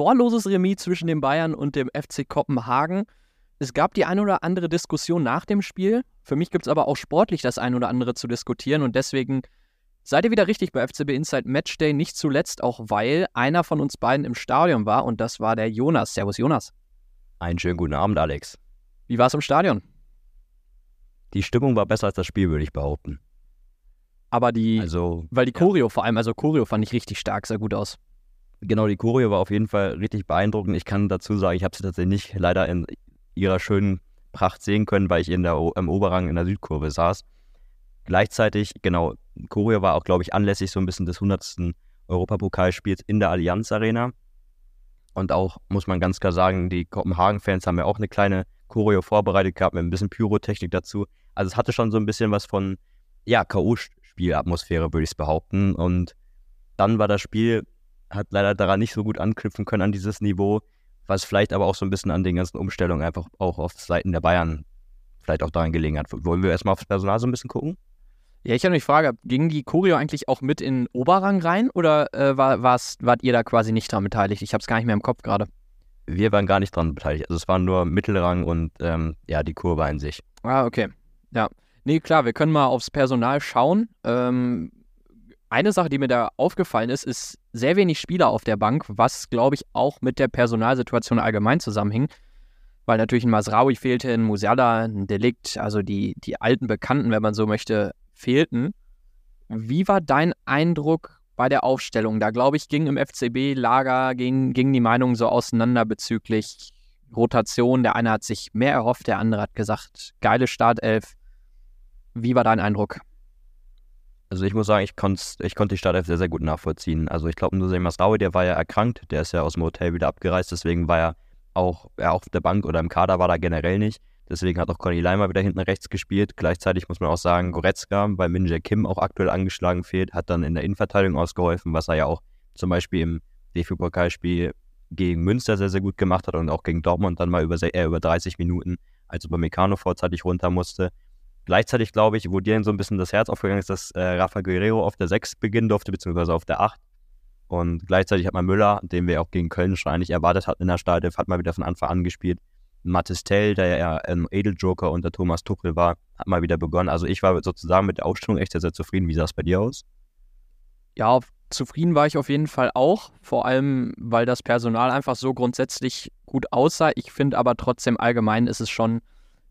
torloses Remis zwischen den Bayern und dem FC Kopenhagen. Es gab die eine oder andere Diskussion nach dem Spiel. Für mich gibt es aber auch sportlich das eine oder andere zu diskutieren und deswegen seid ihr wieder richtig bei FCB Inside Matchday. Nicht zuletzt auch, weil einer von uns beiden im Stadion war und das war der Jonas. Servus, Jonas. Einen schönen guten Abend, Alex. Wie war es im Stadion? Die Stimmung war besser als das Spiel, würde ich behaupten. Aber die, also, weil die Choreo ja. vor allem, also Choreo fand ich richtig stark, sah gut aus. Genau, die Choreo war auf jeden Fall richtig beeindruckend. Ich kann dazu sagen, ich habe sie tatsächlich nicht leider in ihrer schönen Pracht sehen können, weil ich in der, im Oberrang in der Südkurve saß. Gleichzeitig, genau, Choreo war auch, glaube ich, anlässlich so ein bisschen des 100. Europapokalspiels in der Allianz Arena. Und auch, muss man ganz klar sagen, die Kopenhagen-Fans haben ja auch eine kleine Choreo vorbereitet gehabt mit ein bisschen Pyrotechnik dazu. Also es hatte schon so ein bisschen was von, ja, K.O.-Spielatmosphäre, würde ich es behaupten. Und dann war das Spiel hat leider daran nicht so gut anknüpfen können an dieses Niveau, was vielleicht aber auch so ein bisschen an den ganzen Umstellungen einfach auch auf Seiten der Bayern vielleicht auch daran gelegen hat. Wollen wir erstmal aufs Personal so ein bisschen gucken? Ja, ich habe eine Frage. Ging die Choreo eigentlich auch mit in Oberrang rein oder äh, war, wart ihr da quasi nicht dran beteiligt? Ich habe es gar nicht mehr im Kopf gerade. Wir waren gar nicht dran beteiligt. Also es waren nur Mittelrang und ähm, ja, die Kurve in sich. Ah, okay. Ja. Nee, klar, wir können mal aufs Personal schauen. Ähm, eine Sache, die mir da aufgefallen ist, ist sehr wenig Spieler auf der Bank, was, glaube ich, auch mit der Personalsituation allgemein zusammenhing. Weil natürlich ein Masraui fehlte, ein Musiala, ein Delikt, also die, die alten Bekannten, wenn man so möchte, fehlten. Wie war dein Eindruck bei der Aufstellung? Da, glaube ich, ging im FCB-Lager, gingen ging die Meinungen so auseinander bezüglich Rotation. Der eine hat sich mehr erhofft, der andere hat gesagt, geile Startelf. Wie war dein Eindruck? Also ich muss sagen, ich, ich konnte die Startelf sehr, sehr gut nachvollziehen. Also ich glaube, Nusay Masraoui, der war ja erkrankt, der ist ja aus dem Hotel wieder abgereist, deswegen war er auch, er auf der Bank oder im Kader war er generell nicht. Deswegen hat auch Conny Leimer wieder hinten rechts gespielt. Gleichzeitig muss man auch sagen, Goretzka, weil Min Jae Kim auch aktuell angeschlagen fehlt, hat dann in der Innenverteidigung ausgeholfen, was er ja auch zum Beispiel im DFB-Pokalspiel gegen Münster sehr, sehr gut gemacht hat und auch gegen Dortmund dann mal über, äh, über 30 Minuten, als Upamecano vorzeitig runter musste. Gleichzeitig glaube ich, wo dir so ein bisschen das Herz aufgegangen ist, dass äh, Rafa Guerrero auf der 6 beginnen durfte, beziehungsweise auf der 8. Und gleichzeitig hat man Müller, den wir auch gegen Köln schon eigentlich erwartet hatten in der Startelf, hat mal wieder von Anfang an gespielt. Mathis Tell, der ja ein Edeljoker unter Thomas Tuchel war, hat mal wieder begonnen. Also ich war sozusagen mit der Aufstellung echt sehr, sehr zufrieden. Wie sah es bei dir aus? Ja, zufrieden war ich auf jeden Fall auch. Vor allem, weil das Personal einfach so grundsätzlich gut aussah. Ich finde aber trotzdem allgemein ist es schon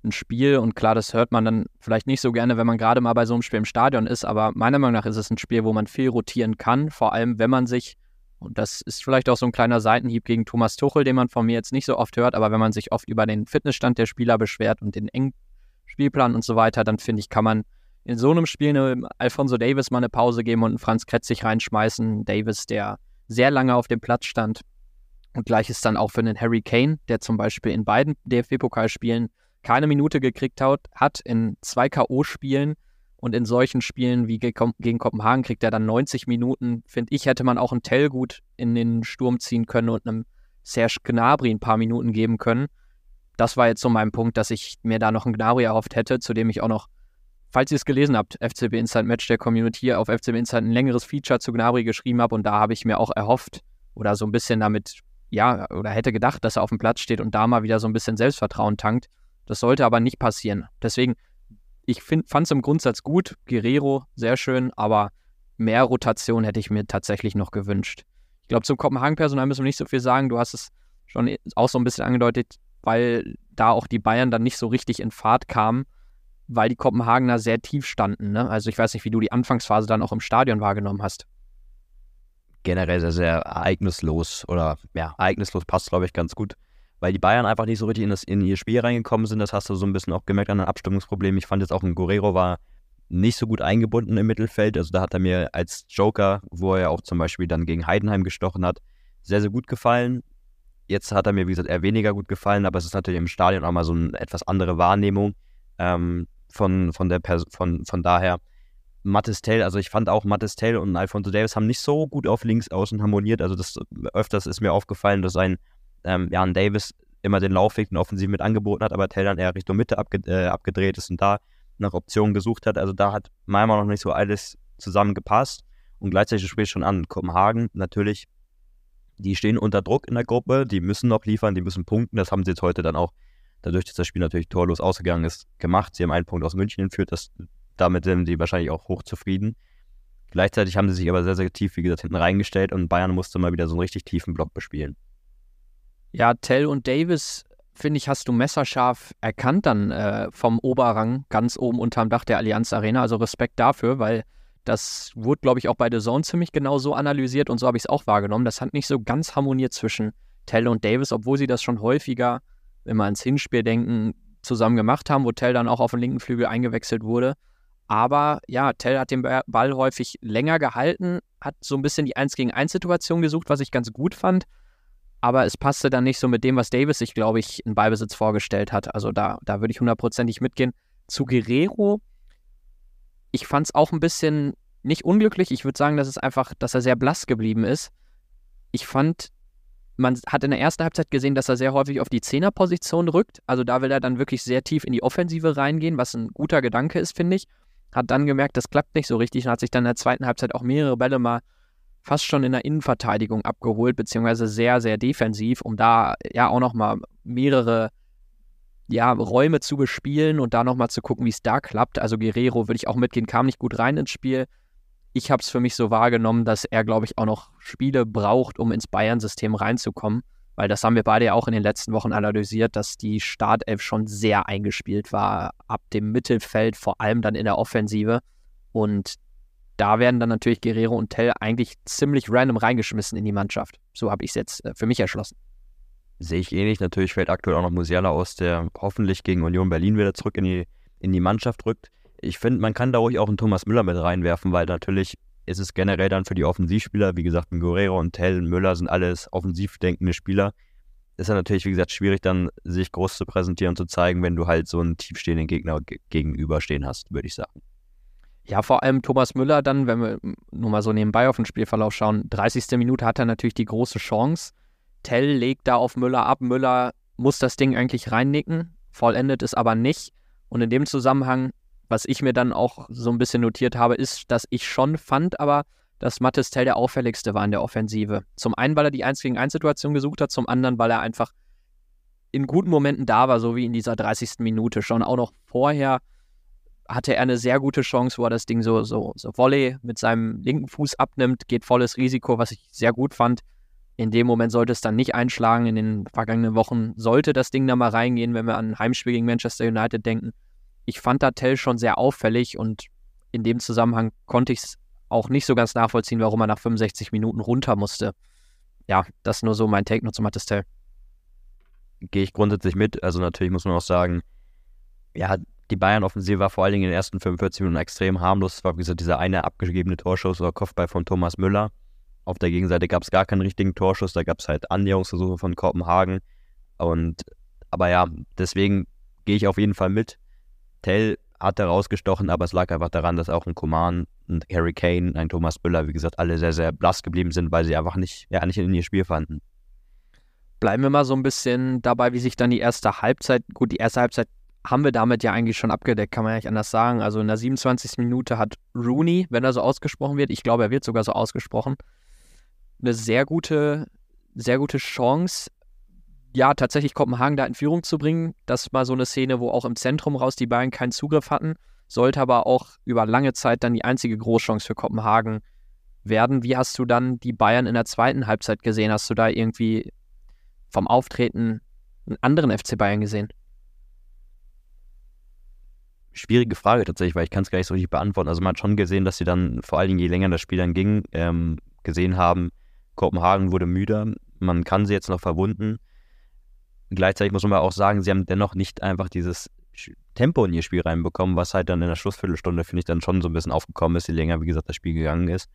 ein Spiel und klar, das hört man dann vielleicht nicht so gerne, wenn man gerade mal bei so einem Spiel im Stadion ist, aber meiner Meinung nach ist es ein Spiel, wo man viel rotieren kann, vor allem wenn man sich, und das ist vielleicht auch so ein kleiner Seitenhieb gegen Thomas Tuchel, den man von mir jetzt nicht so oft hört, aber wenn man sich oft über den Fitnessstand der Spieler beschwert und den engen Spielplan und so weiter, dann finde ich, kann man in so einem Spiel eine Alfonso Davis mal eine Pause geben und einen Franz Kretzig reinschmeißen. Davis, der sehr lange auf dem Platz stand. Und gleiches dann auch für einen Harry Kane, der zum Beispiel in beiden DFB-Pokalspielen keine Minute gekriegt hat, hat in zwei K.O.-Spielen und in solchen Spielen wie gegen Kopenhagen kriegt er dann 90 Minuten. Finde ich, hätte man auch einen Tell gut in den Sturm ziehen können und einem Serge Gnabry ein paar Minuten geben können. Das war jetzt so mein Punkt, dass ich mir da noch einen Gnabry erhofft hätte, zu dem ich auch noch, falls ihr es gelesen habt, FCB Inside Match der Community auf FCB Inside ein längeres Feature zu Gnabry geschrieben habe und da habe ich mir auch erhofft oder so ein bisschen damit, ja, oder hätte gedacht, dass er auf dem Platz steht und da mal wieder so ein bisschen Selbstvertrauen tankt. Das sollte aber nicht passieren. Deswegen, ich fand es im Grundsatz gut. Guerrero, sehr schön, aber mehr Rotation hätte ich mir tatsächlich noch gewünscht. Ich glaube, zum Kopenhagen-Personal müssen wir nicht so viel sagen. Du hast es schon auch so ein bisschen angedeutet, weil da auch die Bayern dann nicht so richtig in Fahrt kamen, weil die Kopenhagener sehr tief standen. Ne? Also ich weiß nicht, wie du die Anfangsphase dann auch im Stadion wahrgenommen hast. Generell sehr, sehr ereignislos oder ja, ereignislos passt, glaube ich, ganz gut weil die Bayern einfach nicht so richtig in, das, in ihr Spiel reingekommen sind. Das hast du so ein bisschen auch gemerkt an den Abstimmungsproblemen. Ich fand jetzt auch ein Guerrero war nicht so gut eingebunden im Mittelfeld. Also da hat er mir als Joker, wo er ja auch zum Beispiel dann gegen Heidenheim gestochen hat, sehr, sehr gut gefallen. Jetzt hat er mir, wie gesagt, eher weniger gut gefallen, aber es ist natürlich im Stadion auch mal so eine etwas andere Wahrnehmung ähm, von, von, der von, von daher. Mattes Tell, also ich fand auch Mattes Tell und Alfonso Davis haben nicht so gut auf links außen harmoniert. Also das öfters ist mir aufgefallen, dass ein ähm, Jan Davis immer den Laufweg, den Offensiv mit angeboten hat, aber Tell dann eher Richtung Mitte abge äh, abgedreht ist und da nach Optionen gesucht hat. Also da hat meiner Meinung nach nicht so alles zusammengepasst. Und gleichzeitig spielt schon an Kopenhagen natürlich die stehen unter Druck in der Gruppe, die müssen noch liefern, die müssen punkten. Das haben sie jetzt heute dann auch, dadurch, dass das Spiel natürlich torlos ausgegangen ist, gemacht. Sie haben einen Punkt aus München entführt, das, damit sind sie wahrscheinlich auch hochzufrieden. Gleichzeitig haben sie sich aber sehr, sehr tief, wie gesagt, hinten reingestellt und Bayern musste mal wieder so einen richtig tiefen Block bespielen. Ja, Tell und Davis, finde ich, hast du messerscharf erkannt dann äh, vom Oberrang ganz oben unterm Dach der Allianz Arena. Also Respekt dafür, weil das wurde, glaube ich, auch bei The Zone ziemlich genau so analysiert und so habe ich es auch wahrgenommen. Das hat nicht so ganz harmoniert zwischen Tell und Davis, obwohl sie das schon häufiger, wenn wir ans Hinspiel denken, zusammen gemacht haben, wo Tell dann auch auf den linken Flügel eingewechselt wurde. Aber ja, Tell hat den Ball häufig länger gehalten, hat so ein bisschen die 1 gegen 1 Situation gesucht, was ich ganz gut fand. Aber es passte dann nicht so mit dem, was Davis sich, glaube ich, in Ballbesitz vorgestellt hat. Also da, da würde ich hundertprozentig mitgehen. Zu Guerrero, ich fand es auch ein bisschen nicht unglücklich. Ich würde sagen, dass es einfach, dass er sehr blass geblieben ist. Ich fand, man hat in der ersten Halbzeit gesehen, dass er sehr häufig auf die Zehnerposition rückt. Also da will er dann wirklich sehr tief in die Offensive reingehen, was ein guter Gedanke ist, finde ich hat dann gemerkt, das klappt nicht so richtig und hat sich dann in der zweiten Halbzeit auch mehrere Bälle mal fast schon in der Innenverteidigung abgeholt, beziehungsweise sehr, sehr defensiv, um da ja auch nochmal mehrere ja, Räume zu bespielen und da nochmal zu gucken, wie es da klappt. Also Guerrero würde ich auch mitgehen, kam nicht gut rein ins Spiel. Ich habe es für mich so wahrgenommen, dass er, glaube ich, auch noch Spiele braucht, um ins Bayern-System reinzukommen weil das haben wir beide ja auch in den letzten Wochen analysiert, dass die Startelf schon sehr eingespielt war, ab dem Mittelfeld, vor allem dann in der Offensive. Und da werden dann natürlich Guerrero und Tell eigentlich ziemlich random reingeschmissen in die Mannschaft. So habe ich es jetzt äh, für mich erschlossen. Sehe ich ähnlich. Natürlich fällt aktuell auch noch Musiala aus, der hoffentlich gegen Union Berlin wieder zurück in die, in die Mannschaft rückt. Ich finde, man kann da ruhig auch einen Thomas Müller mit reinwerfen, weil natürlich ist es generell dann für die Offensivspieler, wie gesagt, ein Guerrero und Tell Müller sind alles offensiv denkende Spieler. Ist ja natürlich, wie gesagt, schwierig dann, sich groß zu präsentieren und zu zeigen, wenn du halt so einen tiefstehenden Gegner gegenüberstehen hast, würde ich sagen. Ja, vor allem Thomas Müller dann, wenn wir nur mal so nebenbei auf den Spielverlauf schauen, 30. Minute hat er natürlich die große Chance. Tell legt da auf Müller ab. Müller muss das Ding eigentlich reinnicken, vollendet es aber nicht. Und in dem Zusammenhang was ich mir dann auch so ein bisschen notiert habe, ist, dass ich schon fand, aber dass Mattes Tell der auffälligste war in der Offensive. Zum einen, weil er die 1 gegen 1 Situation gesucht hat, zum anderen, weil er einfach in guten Momenten da war, so wie in dieser 30. Minute. Schon auch noch vorher hatte er eine sehr gute Chance, wo er das Ding so, so, so Volley mit seinem linken Fuß abnimmt, geht volles Risiko, was ich sehr gut fand. In dem Moment sollte es dann nicht einschlagen. In den vergangenen Wochen sollte das Ding da mal reingehen, wenn wir an ein Heimspiel gegen Manchester United denken ich fand da Tell schon sehr auffällig und in dem Zusammenhang konnte ich es auch nicht so ganz nachvollziehen, warum er nach 65 Minuten runter musste. Ja, das nur so mein Take noch zu Mattes Tell. Gehe ich grundsätzlich mit. Also natürlich muss man auch sagen, ja, die Bayern-Offensive war vor allen Dingen in den ersten 45 Minuten extrem harmlos. Es war, wie gesagt, dieser eine abgegebene Torschuss oder Kopfball von Thomas Müller. Auf der Gegenseite gab es gar keinen richtigen Torschuss, da gab es halt Annäherungsversuche von Kopenhagen. Und aber ja, deswegen gehe ich auf jeden Fall mit. Tell hat herausgestochen, aber es lag einfach daran, dass auch ein Coman, ein Harry Kane, ein Thomas Müller, wie gesagt, alle sehr, sehr blass geblieben sind, weil sie einfach nicht, ja, nicht in ihr Spiel fanden. Bleiben wir mal so ein bisschen dabei, wie sich dann die erste Halbzeit, gut, die erste Halbzeit haben wir damit ja eigentlich schon abgedeckt, kann man ja nicht anders sagen. Also in der 27. Minute hat Rooney, wenn er so ausgesprochen wird, ich glaube, er wird sogar so ausgesprochen, eine sehr gute, sehr gute Chance, ja, tatsächlich Kopenhagen da in Führung zu bringen. Das war so eine Szene, wo auch im Zentrum raus die Bayern keinen Zugriff hatten. Sollte aber auch über lange Zeit dann die einzige Großchance für Kopenhagen werden. Wie hast du dann die Bayern in der zweiten Halbzeit gesehen? Hast du da irgendwie vom Auftreten einen anderen FC Bayern gesehen? Schwierige Frage tatsächlich, weil ich kann es gar nicht so richtig beantworten. Also man hat schon gesehen, dass sie dann, vor allen Dingen je länger das Spiel dann ging, ähm, gesehen haben, Kopenhagen wurde müder. Man kann sie jetzt noch verwunden. Gleichzeitig muss man aber auch sagen, sie haben dennoch nicht einfach dieses Tempo in ihr Spiel reinbekommen, was halt dann in der Schlussviertelstunde, finde ich, dann schon so ein bisschen aufgekommen ist, je länger, wie gesagt, das Spiel gegangen ist.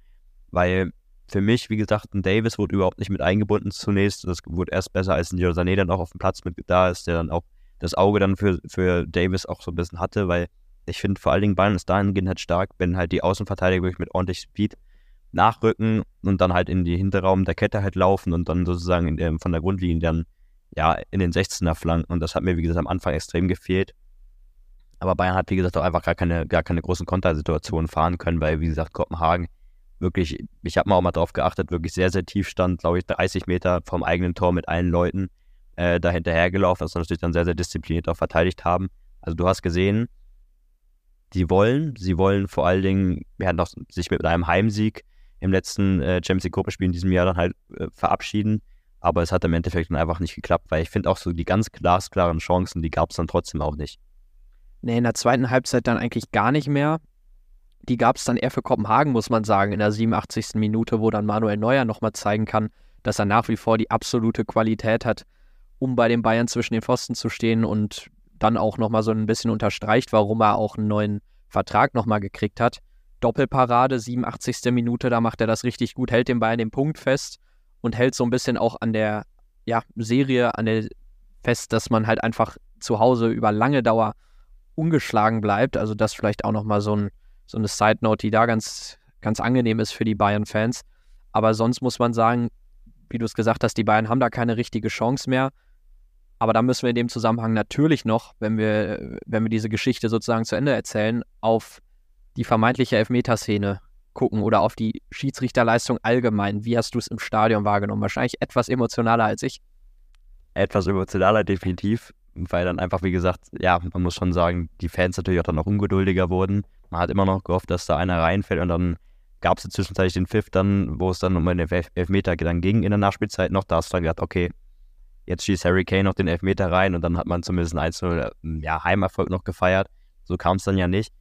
Weil für mich, wie gesagt, ein Davis wurde überhaupt nicht mit eingebunden zunächst. Das wurde erst besser, als ein Sané dann auch auf dem Platz mit da ist, der dann auch das Auge dann für, für Davis auch so ein bisschen hatte, weil ich finde vor allen Dingen Bayern ist dahingehend halt stark, wenn halt die Außenverteidiger wirklich mit ordentlich Speed nachrücken und dann halt in die Hinterraum der Kette halt laufen und dann sozusagen der, von der Grundlinie dann ja, in den 16er Flanken und das hat mir, wie gesagt, am Anfang extrem gefehlt. Aber Bayern hat, wie gesagt, auch einfach gar keine, gar keine großen Kontersituationen fahren können, weil, wie gesagt, Kopenhagen wirklich, ich habe mal auch mal drauf geachtet, wirklich sehr, sehr tief stand, glaube ich, 30 Meter vom eigenen Tor mit allen Leuten äh, da hinterhergelaufen, das natürlich dann sehr, sehr diszipliniert auch verteidigt haben. Also du hast gesehen, die wollen, sie wollen vor allen Dingen, wir hatten auch sich mit einem Heimsieg im letzten äh, Champions League Gruppenspiel in diesem Jahr dann halt äh, verabschieden. Aber es hat im Endeffekt dann einfach nicht geklappt, weil ich finde auch so die ganz glasklaren Chancen, die gab es dann trotzdem auch nicht. Nee, in der zweiten Halbzeit dann eigentlich gar nicht mehr. Die gab es dann eher für Kopenhagen, muss man sagen, in der 87. Minute, wo dann Manuel Neuer nochmal zeigen kann, dass er nach wie vor die absolute Qualität hat, um bei den Bayern zwischen den Pfosten zu stehen und dann auch nochmal so ein bisschen unterstreicht, warum er auch einen neuen Vertrag nochmal gekriegt hat. Doppelparade, 87. Minute, da macht er das richtig gut, hält den Bayern den Punkt fest und hält so ein bisschen auch an der ja, Serie, an der fest, dass man halt einfach zu Hause über lange Dauer ungeschlagen bleibt. Also das vielleicht auch nochmal so, ein, so eine Side Note, die da ganz, ganz angenehm ist für die Bayern-Fans. Aber sonst muss man sagen, wie du es gesagt hast, die Bayern haben da keine richtige Chance mehr. Aber da müssen wir in dem Zusammenhang natürlich noch, wenn wir, wenn wir diese Geschichte sozusagen zu Ende erzählen, auf die vermeintliche Elfmeterszene gucken oder auf die Schiedsrichterleistung allgemein. Wie hast du es im Stadion wahrgenommen? Wahrscheinlich etwas emotionaler als ich. Etwas emotionaler, definitiv, weil dann einfach, wie gesagt, ja, man muss schon sagen, die Fans natürlich auch dann noch ungeduldiger wurden. Man hat immer noch gehofft, dass da einer reinfällt und dann gab es zwischenzeitlich den Pfiff dann, wo es dann um den Elfmeter dann ging in der Nachspielzeit noch. Da hast du dann gedacht, okay, jetzt schießt Harry Kane noch den Elfmeter rein und dann hat man zumindest einen 1 ja, Heimerfolg noch gefeiert. So kam es dann ja nicht.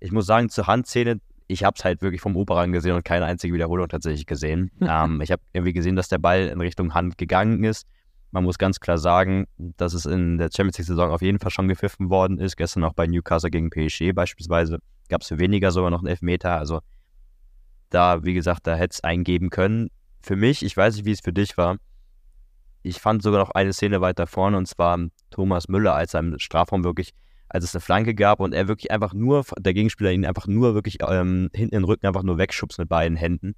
Ich muss sagen, zur Handszene ich habe es halt wirklich vom Operan gesehen und keine einzige Wiederholung tatsächlich gesehen. ähm, ich habe irgendwie gesehen, dass der Ball in Richtung Hand gegangen ist. Man muss ganz klar sagen, dass es in der Champions League-Saison auf jeden Fall schon gepfiffen worden ist. Gestern auch bei Newcastle gegen PSG beispielsweise gab es für weniger sogar noch einen Elfmeter. Also da, wie gesagt, da hätte es einen geben können. Für mich, ich weiß nicht, wie es für dich war, ich fand sogar noch eine Szene weiter vorne und zwar Thomas Müller, als er im Strafraum wirklich als es eine Flanke gab und er wirklich einfach nur, der Gegenspieler ihn einfach nur wirklich ähm, hinten in den Rücken einfach nur wegschubst mit beiden Händen.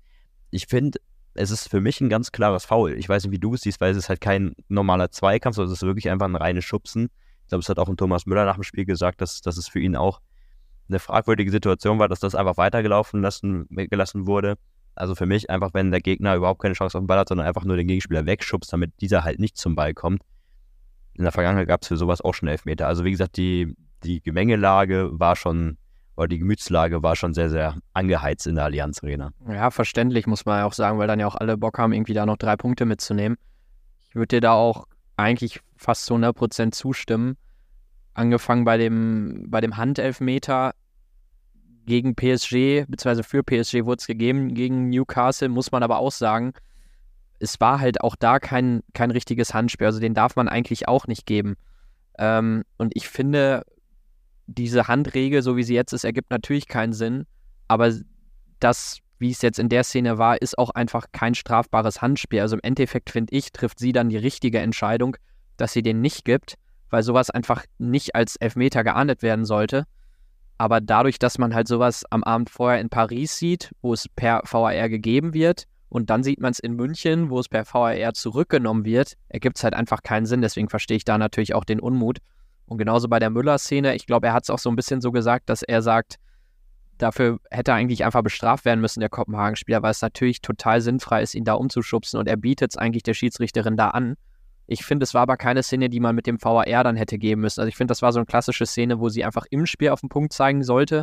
Ich finde, es ist für mich ein ganz klares Foul. Ich weiß nicht, wie du es siehst, weil es ist halt kein normaler Zweikampf, sondern es ist wirklich einfach ein reines Schubsen. Ich glaube, es hat auch ein Thomas Müller nach dem Spiel gesagt, dass, dass es für ihn auch eine fragwürdige Situation war, dass das einfach weitergelaufen lassen, gelassen wurde. Also für mich einfach, wenn der Gegner überhaupt keine Chance auf den Ball hat, sondern einfach nur den Gegenspieler wegschubst, damit dieser halt nicht zum Ball kommt, in der Vergangenheit gab es für sowas auch schon Elfmeter. Also wie gesagt, die, die Gemengelage war schon, oder die Gemütslage war schon sehr, sehr angeheizt in der Allianz Arena. Ja, verständlich, muss man ja auch sagen, weil dann ja auch alle Bock haben, irgendwie da noch drei Punkte mitzunehmen. Ich würde dir da auch eigentlich fast zu 100% zustimmen. Angefangen bei dem, bei dem Handelfmeter gegen PSG, beziehungsweise für PSG wurde es gegeben, gegen Newcastle, muss man aber auch sagen, es war halt auch da kein, kein richtiges Handspiel. Also den darf man eigentlich auch nicht geben. Ähm, und ich finde, diese Handregel, so wie sie jetzt ist, ergibt natürlich keinen Sinn. Aber das, wie es jetzt in der Szene war, ist auch einfach kein strafbares Handspiel. Also im Endeffekt, finde ich, trifft sie dann die richtige Entscheidung, dass sie den nicht gibt, weil sowas einfach nicht als Elfmeter geahndet werden sollte. Aber dadurch, dass man halt sowas am Abend vorher in Paris sieht, wo es per VAR gegeben wird, und dann sieht man es in München, wo es per VAR zurückgenommen wird, ergibt es halt einfach keinen Sinn. Deswegen verstehe ich da natürlich auch den Unmut. Und genauso bei der Müller-Szene, ich glaube, er hat es auch so ein bisschen so gesagt, dass er sagt, dafür hätte er eigentlich einfach bestraft werden müssen, der Kopenhagen-Spieler, weil es natürlich total sinnfrei ist, ihn da umzuschubsen und er bietet es eigentlich der Schiedsrichterin da an. Ich finde, es war aber keine Szene, die man mit dem VAR dann hätte geben müssen. Also ich finde, das war so eine klassische Szene, wo sie einfach im Spiel auf den Punkt zeigen sollte,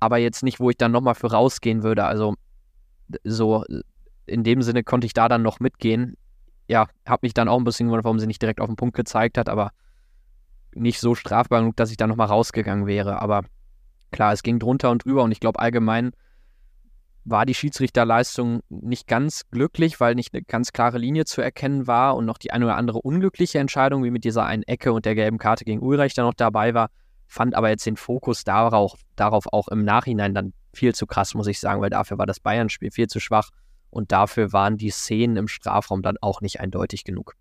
aber jetzt nicht, wo ich dann nochmal für rausgehen würde. Also so in dem Sinne konnte ich da dann noch mitgehen. Ja, habe mich dann auch ein bisschen gewundert, warum sie nicht direkt auf den Punkt gezeigt hat, aber nicht so strafbar genug, dass ich da nochmal rausgegangen wäre. Aber klar, es ging drunter und drüber und ich glaube allgemein war die Schiedsrichterleistung nicht ganz glücklich, weil nicht eine ganz klare Linie zu erkennen war und noch die eine oder andere unglückliche Entscheidung, wie mit dieser einen Ecke und der gelben Karte gegen Ulreich da noch dabei war, fand aber jetzt den Fokus darauf, darauf auch im Nachhinein dann viel zu krass, muss ich sagen, weil dafür war das Bayern-Spiel viel zu schwach und dafür waren die Szenen im Strafraum dann auch nicht eindeutig genug.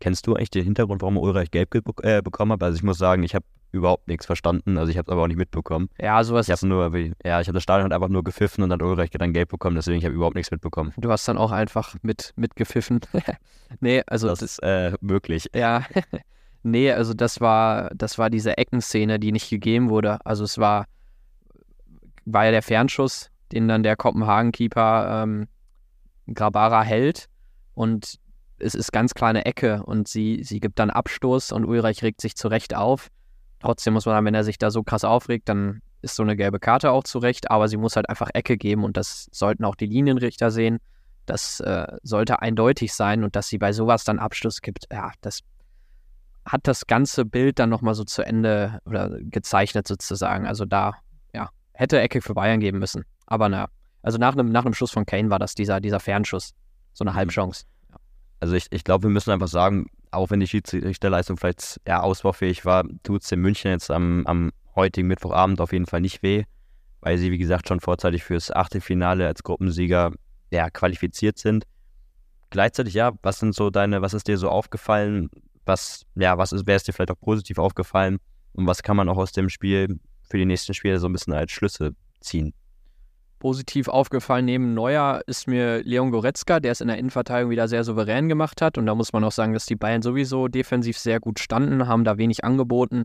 Kennst du eigentlich den Hintergrund, warum Ulreich gelb äh, bekommen hat? Also ich muss sagen, ich habe überhaupt nichts verstanden. Also ich habe es aber auch nicht mitbekommen. Ja, sowas. Ich habe nur, ja, ich habe das Stadion einfach nur gepfiffen und dann Ulreich dann gelb bekommen. Deswegen ich habe überhaupt nichts mitbekommen. Du hast dann auch einfach mit mitgepfiffen. nee, also das, das ist äh, möglich. Ja, nee, also das war, das war diese Eckenszene, die nicht gegeben wurde. Also es war, war ja der Fernschuss den dann der Kopenhagen-Keeper ähm, Grabara hält. Und es ist ganz kleine Ecke und sie, sie gibt dann Abstoß und Ulreich regt sich zurecht auf. Trotzdem muss man sagen, wenn er sich da so krass aufregt, dann ist so eine gelbe Karte auch zurecht, aber sie muss halt einfach Ecke geben und das sollten auch die Linienrichter sehen. Das äh, sollte eindeutig sein und dass sie bei sowas dann Abschluss gibt, ja, das hat das ganze Bild dann nochmal so zu Ende oder gezeichnet sozusagen. Also da, ja, hätte Ecke für Bayern geben müssen. Aber na, also nach einem, nach einem Schuss von Kane war das dieser, dieser Fernschuss. So eine mhm. Halbchance. Ja. Also ich, ich glaube, wir müssen einfach sagen, auch wenn die Schiedsrichterleistung vielleicht eher ausbaufähig war, tut es in München jetzt am, am heutigen Mittwochabend auf jeden Fall nicht weh, weil sie, wie gesagt, schon vorzeitig fürs Achtelfinale als Gruppensieger ja, qualifiziert sind. Gleichzeitig, ja, was sind so deine, was ist dir so aufgefallen? Was, ja, was ist, wäre es dir vielleicht auch positiv aufgefallen? Und was kann man auch aus dem Spiel für die nächsten Spiele so ein bisschen als Schlüsse ziehen? Positiv aufgefallen neben Neuer ist mir Leon Goretzka, der es in der Innenverteidigung wieder sehr souverän gemacht hat. Und da muss man auch sagen, dass die Bayern sowieso defensiv sehr gut standen, haben da wenig angeboten,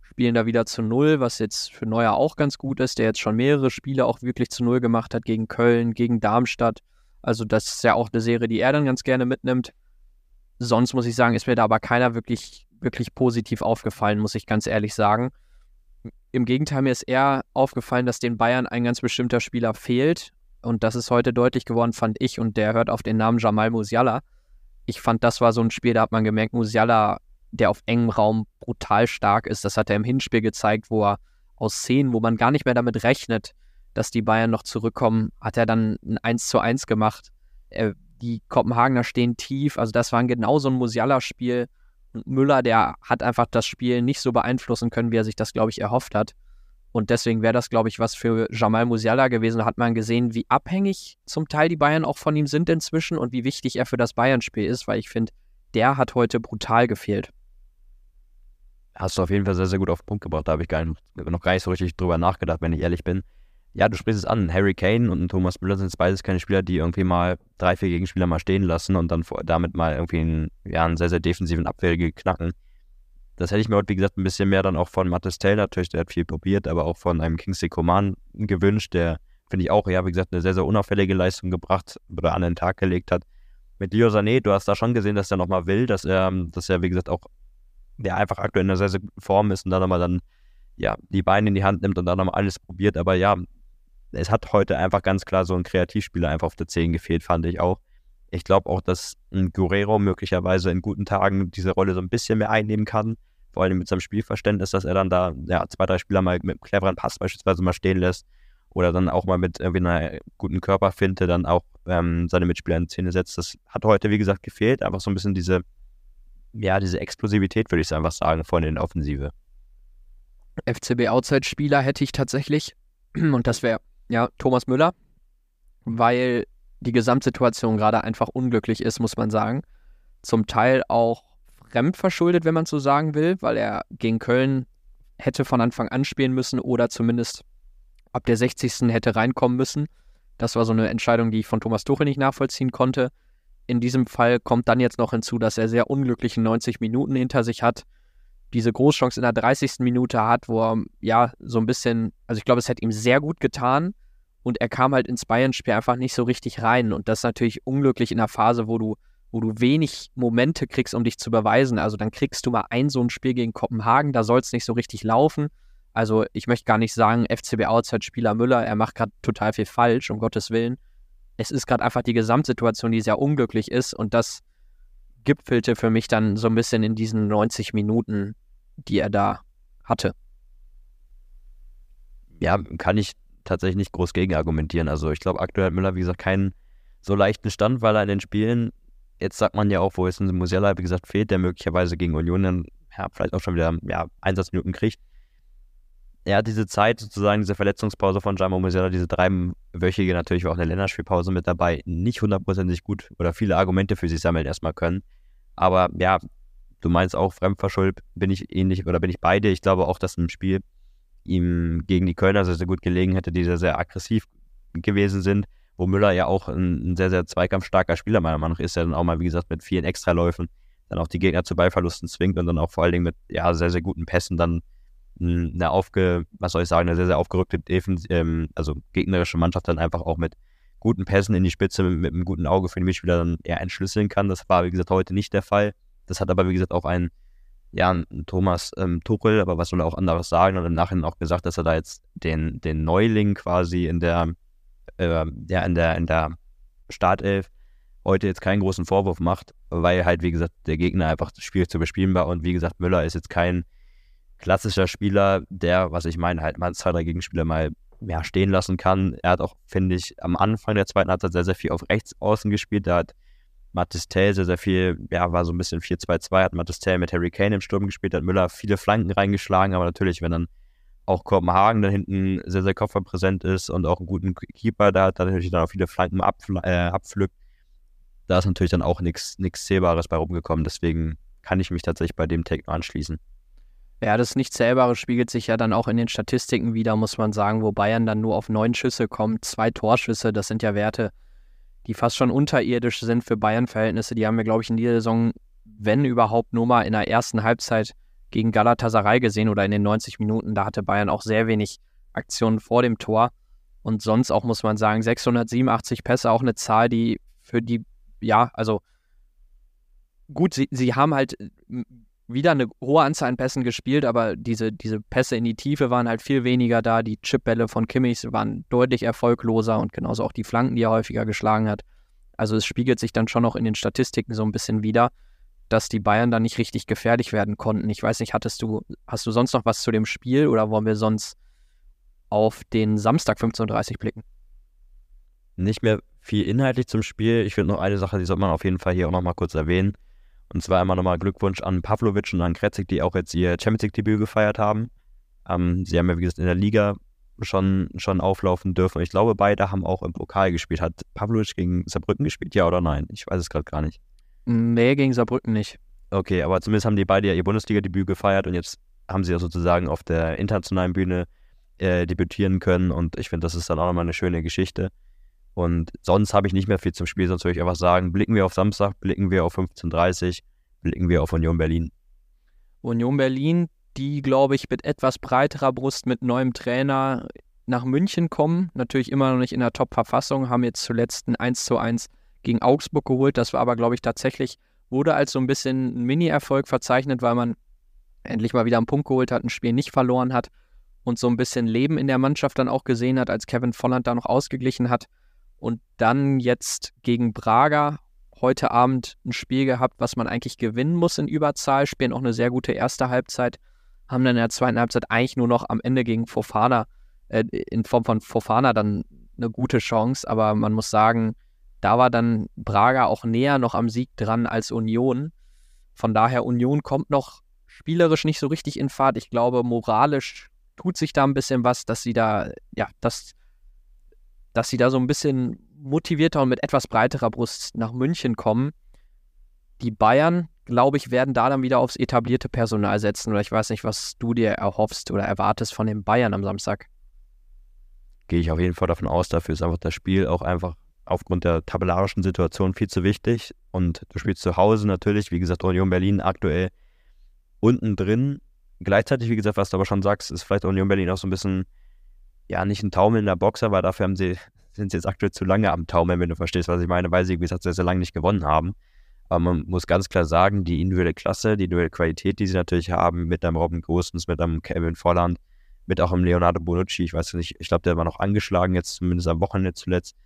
spielen da wieder zu Null, was jetzt für Neuer auch ganz gut ist, der jetzt schon mehrere Spiele auch wirklich zu Null gemacht hat gegen Köln, gegen Darmstadt. Also das ist ja auch eine Serie, die er dann ganz gerne mitnimmt. Sonst muss ich sagen, ist mir da aber keiner wirklich, wirklich positiv aufgefallen, muss ich ganz ehrlich sagen. Im Gegenteil, mir ist eher aufgefallen, dass den Bayern ein ganz bestimmter Spieler fehlt. Und das ist heute deutlich geworden, fand ich. Und der hört auf den Namen Jamal Musiala. Ich fand, das war so ein Spiel, da hat man gemerkt, Musiala, der auf engem Raum brutal stark ist. Das hat er im Hinspiel gezeigt, wo er aus Szenen, wo man gar nicht mehr damit rechnet, dass die Bayern noch zurückkommen, hat er dann ein 1 zu 1 gemacht. Er, die Kopenhagener stehen tief. Also das war genau so ein Musiala-Spiel. Müller, der hat einfach das Spiel nicht so beeinflussen können, wie er sich das, glaube ich, erhofft hat. Und deswegen wäre das, glaube ich, was für Jamal Musiala gewesen. Da hat man gesehen, wie abhängig zum Teil die Bayern auch von ihm sind inzwischen und wie wichtig er für das Bayern-Spiel ist, weil ich finde, der hat heute brutal gefehlt. Hast du auf jeden Fall sehr, sehr gut auf den Punkt gebracht. Da habe ich gar nicht, noch gar nicht so richtig drüber nachgedacht, wenn ich ehrlich bin ja, du sprichst es an. Harry Kane und Thomas Müller sind beides keine Spieler, die irgendwie mal drei, vier Gegenspieler mal stehen lassen und dann damit mal irgendwie einen, ja, einen sehr, sehr defensiven Abwehrregel knacken. Das hätte ich mir heute, wie gesagt, ein bisschen mehr dann auch von Mattes Taylor, natürlich, der hat viel probiert, aber auch von einem Kingsley Coman gewünscht, der, finde ich auch, ja, wie gesagt, eine sehr, sehr unauffällige Leistung gebracht oder an den Tag gelegt hat. Mit Leo Sané, du hast da schon gesehen, dass er nochmal will, dass er, dass er, wie gesagt, auch, der einfach aktuell in einer sehr, sehr guten Form ist und dann nochmal dann, ja, die Beine in die Hand nimmt und dann nochmal alles probiert. Aber ja, es hat heute einfach ganz klar so ein Kreativspieler einfach auf der 10 gefehlt, fand ich auch. Ich glaube auch, dass ein Guerrero möglicherweise in guten Tagen diese Rolle so ein bisschen mehr einnehmen kann. Vor allem mit seinem Spielverständnis, dass er dann da ja, zwei, drei Spieler mal mit einem cleveren Pass beispielsweise mal stehen lässt. Oder dann auch mal mit irgendwie einer guten Körperfinte dann auch ähm, seine Mitspieler in Szene setzt. Das hat heute, wie gesagt, gefehlt. Einfach so ein bisschen diese, ja, diese Explosivität, würde ich einfach sagen, von den Offensive. FCB Outside-Spieler hätte ich tatsächlich. Und das wäre ja, Thomas Müller, weil die Gesamtsituation gerade einfach unglücklich ist, muss man sagen. Zum Teil auch fremdverschuldet, wenn man so sagen will, weil er gegen Köln hätte von Anfang an spielen müssen oder zumindest ab der 60. hätte reinkommen müssen. Das war so eine Entscheidung, die ich von Thomas Tuchel nicht nachvollziehen konnte. In diesem Fall kommt dann jetzt noch hinzu, dass er sehr unglückliche 90 Minuten hinter sich hat. Diese Großchance in der 30. Minute hat, wo er ja so ein bisschen, also ich glaube, es hätte ihm sehr gut getan, und er kam halt ins Bayern-Spiel einfach nicht so richtig rein. Und das ist natürlich unglücklich in der Phase, wo du, wo du wenig Momente kriegst, um dich zu beweisen. Also dann kriegst du mal ein so ein Spiel gegen Kopenhagen, da soll es nicht so richtig laufen. Also ich möchte gar nicht sagen, FCB Outside-Spieler Müller, er macht gerade total viel falsch, um Gottes Willen. Es ist gerade einfach die Gesamtsituation, die sehr unglücklich ist und das gipfelte für mich dann so ein bisschen in diesen 90 Minuten, die er da hatte. Ja, kann ich tatsächlich nicht groß gegen argumentieren. Also ich glaube, aktuell hat Müller, wie gesagt, keinen so leichten Stand, weil er in den Spielen, jetzt sagt man ja auch, wo jetzt ein Musiala, wie gesagt, fehlt, der möglicherweise gegen Union dann ja, vielleicht auch schon wieder ja, Einsatzminuten kriegt. Er hat diese Zeit, sozusagen diese Verletzungspause von Jamo Musiala, diese dreiwöchige, natürlich war auch eine Länderspielpause mit dabei, nicht hundertprozentig gut oder viele Argumente für sich sammeln erstmal können. Aber ja, du meinst auch, fremdverschuldet bin ich ähnlich oder bin ich beide. Ich glaube auch, dass im Spiel ihm gegen die Kölner sehr, sehr gut gelegen hätte, die sehr, sehr aggressiv gewesen sind, wo Müller ja auch ein, ein sehr, sehr zweikampfstarker Spieler meiner Meinung nach ist, der dann auch mal, wie gesagt, mit vielen Extraläufen dann auch die Gegner zu Ballverlusten zwingt und dann auch vor allen Dingen mit ja, sehr, sehr guten Pässen dann eine aufge, was soll ich sagen, eine sehr, sehr aufgerückte Defens ähm, also gegnerische Mannschaft dann einfach auch mit guten Pässen in die Spitze, mit, mit einem guten Auge für den Mitspieler dann eher entschlüsseln kann. Das war, wie gesagt, heute nicht der Fall. Das hat aber, wie gesagt, auch ein, ja, ein Thomas ähm, Tuchel, aber was soll er auch anderes sagen und im Nachhinein auch gesagt, dass er da jetzt den, den Neuling quasi in der, äh, ja, in der, in der Startelf heute jetzt keinen großen Vorwurf macht, weil halt, wie gesagt, der Gegner einfach schwierig zu bespielen war und wie gesagt, Müller ist jetzt kein klassischer Spieler, der, was ich meine, halt mal zwei, drei Gegenspieler mal mehr stehen lassen kann. Er hat auch, finde ich, am Anfang der zweiten Halbzeit sehr, sehr viel auf rechts außen gespielt. Da hat Matistel sehr, sehr viel, ja, war so ein bisschen 4-2-2, hat Matistel mit Harry Kane im Sturm gespielt, hat Müller viele Flanken reingeschlagen, aber natürlich, wenn dann auch Kopenhagen da hinten sehr, sehr kopfballpräsent ist und auch einen guten Keeper da hat, natürlich dann auch viele Flanken abpfl äh, abpflückt, da ist natürlich dann auch nichts Zählbares bei rumgekommen. Deswegen kann ich mich tatsächlich bei dem Take anschließen. Ja, das Nicht-Zählbare spiegelt sich ja dann auch in den Statistiken wieder, muss man sagen, wo Bayern dann nur auf neun Schüsse kommt, zwei Torschüsse, das sind ja Werte, die fast schon unterirdisch sind für Bayern-Verhältnisse. Die haben wir, glaube ich, in dieser Saison, wenn überhaupt, nur mal in der ersten Halbzeit gegen Galatasaray gesehen oder in den 90 Minuten. Da hatte Bayern auch sehr wenig Aktionen vor dem Tor. Und sonst auch, muss man sagen, 687 Pässe, auch eine Zahl, die für die, ja, also gut, sie, sie haben halt wieder eine hohe Anzahl an Pässen gespielt, aber diese, diese Pässe in die Tiefe waren halt viel weniger da. Die Chipbälle von Kimmich waren deutlich erfolgloser und genauso auch die Flanken, die er häufiger geschlagen hat. Also es spiegelt sich dann schon noch in den Statistiken so ein bisschen wieder, dass die Bayern dann nicht richtig gefährlich werden konnten. Ich weiß nicht, hattest du, hast du sonst noch was zu dem Spiel oder wollen wir sonst auf den Samstag 15.30 Uhr blicken? Nicht mehr viel inhaltlich zum Spiel. Ich finde noch eine Sache, die sollte man auf jeden Fall hier auch noch mal kurz erwähnen. Und zwar einmal nochmal Glückwunsch an Pavlovic und an Kretzig, die auch jetzt ihr Champions League-Debüt gefeiert haben. Ähm, sie haben ja, wie gesagt, in der Liga schon, schon auflaufen dürfen. Und ich glaube, beide haben auch im Pokal gespielt. Hat Pavlovic gegen Saarbrücken gespielt, ja oder nein? Ich weiß es gerade gar nicht. Nee, gegen Saarbrücken nicht. Okay, aber zumindest haben die beide ja ihr Bundesliga-Debüt gefeiert und jetzt haben sie ja sozusagen auf der internationalen Bühne äh, debütieren können. Und ich finde, das ist dann auch nochmal eine schöne Geschichte. Und sonst habe ich nicht mehr viel zum Spiel, sonst würde ich einfach sagen, blicken wir auf Samstag, blicken wir auf 15.30 Uhr, blicken wir auf Union Berlin. Union Berlin, die, glaube ich, mit etwas breiterer Brust mit neuem Trainer nach München kommen. Natürlich immer noch nicht in der Top-Verfassung, haben jetzt zuletzt ein 1 zu 1 gegen Augsburg geholt. Das war aber, glaube ich, tatsächlich, wurde als so ein bisschen ein Mini-Erfolg verzeichnet, weil man endlich mal wieder einen Punkt geholt hat, ein Spiel nicht verloren hat und so ein bisschen Leben in der Mannschaft dann auch gesehen hat, als Kevin Volland da noch ausgeglichen hat. Und dann jetzt gegen Braga heute Abend ein Spiel gehabt, was man eigentlich gewinnen muss in Überzahl, spielen auch eine sehr gute erste Halbzeit, haben dann in der zweiten Halbzeit eigentlich nur noch am Ende gegen Fofana, äh, in Form von Fofana dann eine gute Chance, aber man muss sagen, da war dann Braga auch näher noch am Sieg dran als Union. Von daher, Union kommt noch spielerisch nicht so richtig in Fahrt. Ich glaube, moralisch tut sich da ein bisschen was, dass sie da, ja, das dass sie da so ein bisschen motivierter und mit etwas breiterer Brust nach München kommen. Die Bayern, glaube ich, werden da dann wieder aufs etablierte Personal setzen. Oder ich weiß nicht, was du dir erhoffst oder erwartest von den Bayern am Samstag. Gehe ich auf jeden Fall davon aus. Dafür ist einfach das Spiel auch einfach aufgrund der tabellarischen Situation viel zu wichtig. Und du spielst zu Hause natürlich, wie gesagt, Union Berlin aktuell unten drin. Gleichzeitig, wie gesagt, was du aber schon sagst, ist vielleicht Union Berlin auch so ein bisschen ja, nicht ein taumelnder Boxer, weil dafür haben sie, sind sie jetzt aktuell zu lange am Taumeln, wenn du verstehst, was ich meine, weil sie, wie gesagt, sehr, sehr lange nicht gewonnen haben. Aber man muss ganz klar sagen, die individuelle Klasse, die individuelle Qualität, die sie natürlich haben, mit einem Robin Gosens, mit einem Kevin Volland, mit auch einem Leonardo Bonucci, ich weiß nicht, ich glaube, der war noch angeschlagen, jetzt zumindest am Wochenende zuletzt.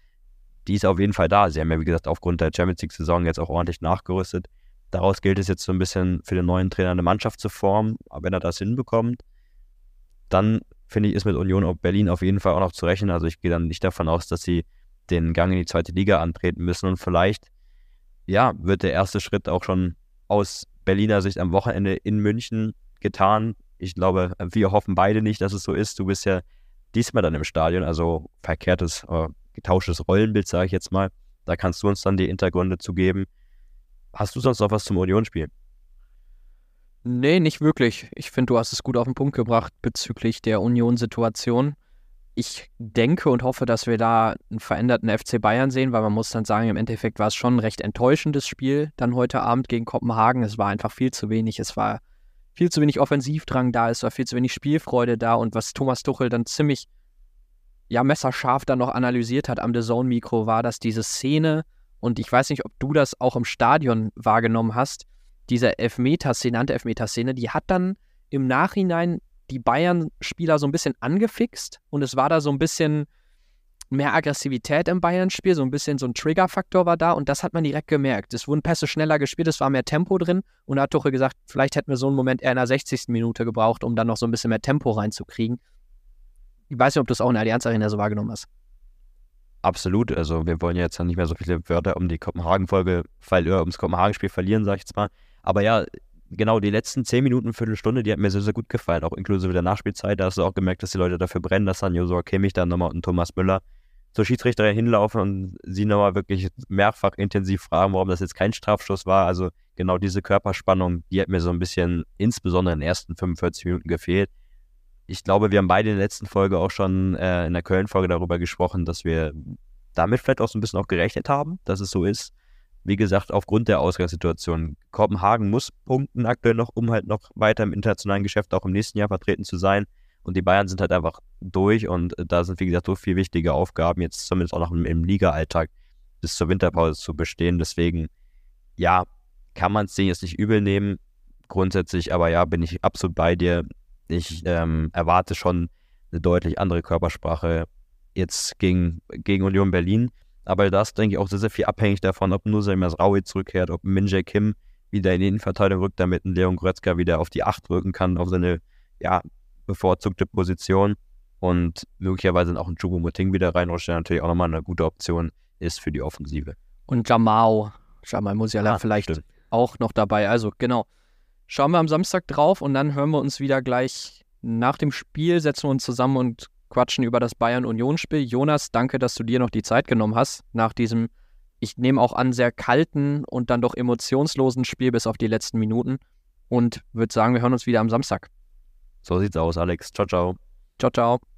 Die ist auf jeden Fall da. Sie haben ja, wie gesagt, aufgrund der Champions League-Saison jetzt auch ordentlich nachgerüstet. Daraus gilt es jetzt so ein bisschen für den neuen Trainer eine Mannschaft zu formen. Aber wenn er das hinbekommt, dann finde ich, ist mit Union Berlin auf jeden Fall auch noch zu rechnen. Also ich gehe dann nicht davon aus, dass sie den Gang in die zweite Liga antreten müssen. Und vielleicht, ja, wird der erste Schritt auch schon aus Berliner Sicht am Wochenende in München getan. Ich glaube, wir hoffen beide nicht, dass es so ist. Du bist ja diesmal dann im Stadion, also verkehrtes, äh, getauschtes Rollenbild, sage ich jetzt mal. Da kannst du uns dann die Hintergründe zu geben. Hast du sonst noch was zum Unionsspiel? Nee, nicht wirklich. Ich finde, du hast es gut auf den Punkt gebracht bezüglich der Union-Situation. Ich denke und hoffe, dass wir da einen veränderten FC Bayern sehen, weil man muss dann sagen, im Endeffekt war es schon ein recht enttäuschendes Spiel dann heute Abend gegen Kopenhagen. Es war einfach viel zu wenig. Es war viel zu wenig Offensivdrang da ist, war viel zu wenig Spielfreude da und was Thomas Tuchel dann ziemlich ja, messerscharf dann noch analysiert hat am The Zone-Mikro, war, dass diese Szene, und ich weiß nicht, ob du das auch im Stadion wahrgenommen hast, diese Elfmeter-Szene, Anti-Elfmeter-Szene, die hat dann im Nachhinein die Bayern-Spieler so ein bisschen angefixt und es war da so ein bisschen mehr Aggressivität im Bayern-Spiel, so ein bisschen so ein Trigger-Faktor war da und das hat man direkt gemerkt. Es wurden Pässe schneller gespielt, es war mehr Tempo drin und da hat Tuchel gesagt, vielleicht hätten wir so einen Moment eher in der 60. Minute gebraucht, um dann noch so ein bisschen mehr Tempo reinzukriegen. Ich weiß nicht, ob du es auch in der Allianz Arena so wahrgenommen hast. Absolut. Also wir wollen ja jetzt nicht mehr so viele Wörter um die Kopenhagen-Folge, äh, ums Kopenhagen-Spiel verlieren, sag ich jetzt mal. Aber ja, genau, die letzten zehn Minuten, Viertelstunde, die hat mir sehr, sehr gut gefallen, auch inklusive der Nachspielzeit. Da hast du auch gemerkt, dass die Leute dafür brennen, dass dann Josua Kimmich dann nochmal und Thomas Müller zur Schiedsrichterin hinlaufen und sie nochmal wirklich mehrfach intensiv fragen, warum das jetzt kein Strafstoß war. Also genau diese Körperspannung, die hat mir so ein bisschen insbesondere in den ersten 45 Minuten gefehlt ich glaube, wir haben beide in der letzten Folge auch schon äh, in der Köln-Folge darüber gesprochen, dass wir damit vielleicht auch so ein bisschen auch gerechnet haben, dass es so ist. Wie gesagt, aufgrund der Ausgangssituation. Kopenhagen muss punkten aktuell noch, um halt noch weiter im internationalen Geschäft auch im nächsten Jahr vertreten zu sein. Und die Bayern sind halt einfach durch und da sind, wie gesagt, so viele wichtige Aufgaben, jetzt zumindest auch noch im, im Liga-Alltag bis zur Winterpause zu bestehen. Deswegen, ja, kann man es denen jetzt nicht übel nehmen. Grundsätzlich, aber ja, bin ich absolut bei dir. Ich ähm, erwarte schon eine deutlich andere Körpersprache jetzt gegen, gegen Union Berlin. Aber das denke ich auch sehr, sehr viel abhängig davon, ob nur Raui zurückkehrt, ob Min Jae Kim wieder in die Innenverteidigung rückt, damit ein Leon Goretzka wieder auf die Acht rücken kann, auf seine ja, bevorzugte Position. Und möglicherweise auch ein Chubu Muting wieder reinrutscht, der natürlich auch nochmal eine gute Option ist für die Offensive. Und Jamal, Jamal Musiala ah, vielleicht stimmt. auch noch dabei. Also genau, schauen wir am Samstag drauf und dann hören wir uns wieder gleich nach dem Spiel, setzen wir uns zusammen und quatschen über das Bayern-Union-Spiel. Jonas, danke, dass du dir noch die Zeit genommen hast nach diesem, ich nehme auch an, sehr kalten und dann doch emotionslosen Spiel bis auf die letzten Minuten. Und würde sagen, wir hören uns wieder am Samstag. So sieht's aus, Alex. Ciao, ciao. Ciao, ciao.